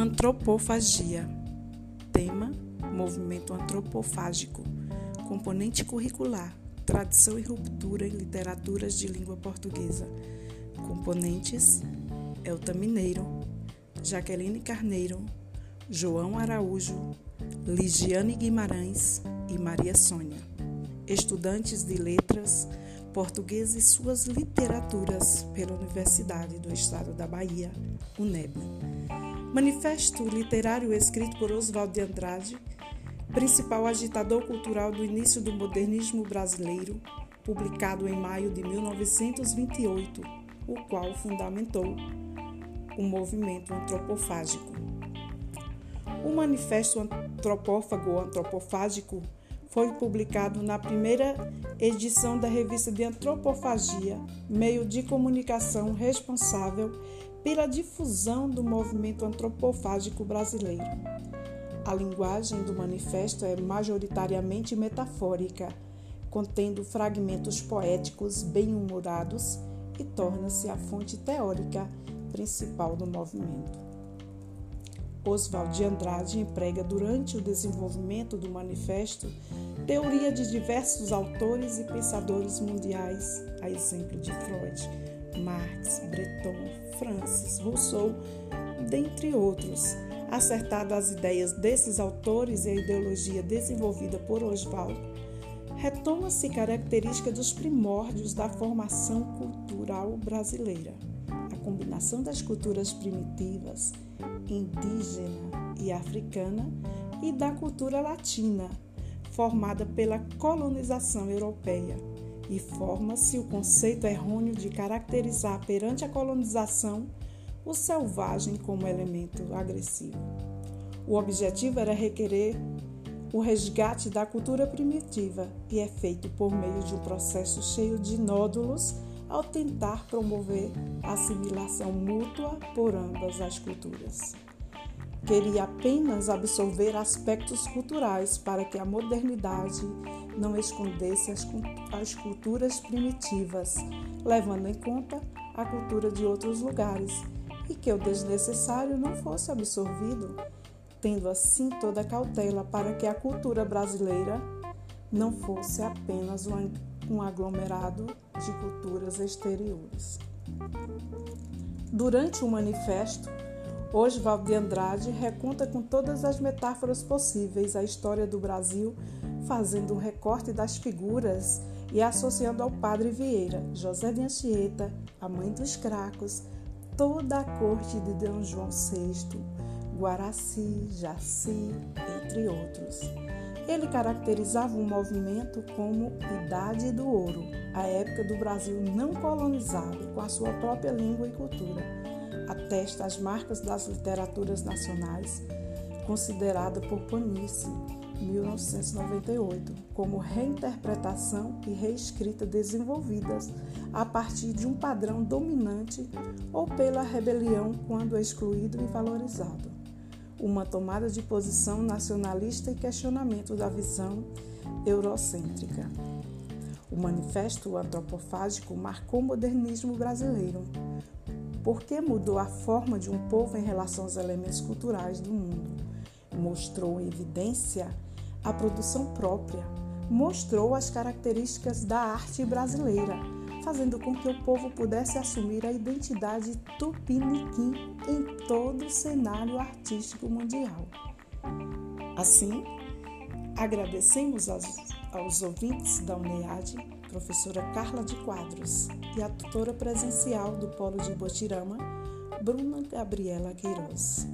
Antropofagia. Tema: Movimento antropofágico. Componente curricular: Tradição e ruptura em literaturas de língua portuguesa. Componentes: Elta Mineiro, Jaqueline Carneiro, João Araújo, Ligiane Guimarães e Maria Sônia. Estudantes de letras, português e suas literaturas pela Universidade do Estado da Bahia, UNEB. Manifesto literário escrito por Oswald de Andrade, principal agitador cultural do início do modernismo brasileiro, publicado em maio de 1928, o qual fundamentou o movimento antropofágico. O Manifesto Antropófago Antropofágico foi publicado na primeira edição da revista de Antropofagia, meio de comunicação responsável pela difusão do movimento antropofágico brasileiro. A linguagem do manifesto é majoritariamente metafórica, contendo fragmentos poéticos bem-humorados e torna-se a fonte teórica principal do movimento. Oswald de Andrade emprega durante o desenvolvimento do manifesto teoria de diversos autores e pensadores mundiais, a exemplo de Freud, Marx, Breton, Francis, Rousseau, dentre outros. Acertado às ideias desses autores e a ideologia desenvolvida por Oswald, retoma-se característica dos primórdios da formação cultural brasileira. A combinação das culturas primitivas, indígena e africana e da cultura latina, formada pela colonização europeia. E forma-se o conceito errôneo de caracterizar perante a colonização o selvagem como elemento agressivo. O objetivo era requerer o resgate da cultura primitiva e é feito por meio de um processo cheio de nódulos ao tentar promover a assimilação mútua por ambas as culturas. Queria apenas absorver aspectos culturais para que a modernidade não escondesse as, as culturas primitivas, levando em conta a cultura de outros lugares, e que o desnecessário não fosse absorvido, tendo assim toda a cautela para que a cultura brasileira não fosse apenas um um aglomerado de culturas exteriores. Durante o manifesto, Oswald de Andrade reconta com todas as metáforas possíveis a história do Brasil, fazendo um recorte das figuras e associando ao padre Vieira, José de Anchieta, a mãe dos Cracos, toda a corte de D. João VI, Guaraci, Jaci, entre outros. Ele caracterizava o movimento como Idade do Ouro, a época do Brasil não colonizado, com a sua própria língua e cultura. Atesta as marcas das literaturas nacionais, considerada por Panice, 1998, como reinterpretação e reescrita desenvolvidas a partir de um padrão dominante ou pela rebelião quando excluído e valorizado uma tomada de posição nacionalista e questionamento da visão eurocêntrica. O Manifesto Antropofágico marcou o modernismo brasileiro, porque mudou a forma de um povo em relação aos elementos culturais do mundo. Mostrou em evidência a produção própria, mostrou as características da arte brasileira fazendo com que o povo pudesse assumir a identidade tupiniquim em todo o cenário artístico mundial. Assim, agradecemos aos, aos ouvintes da UNEAD, professora Carla de Quadros, e a tutora presencial do Polo de Botirama, Bruna Gabriela Queiroz.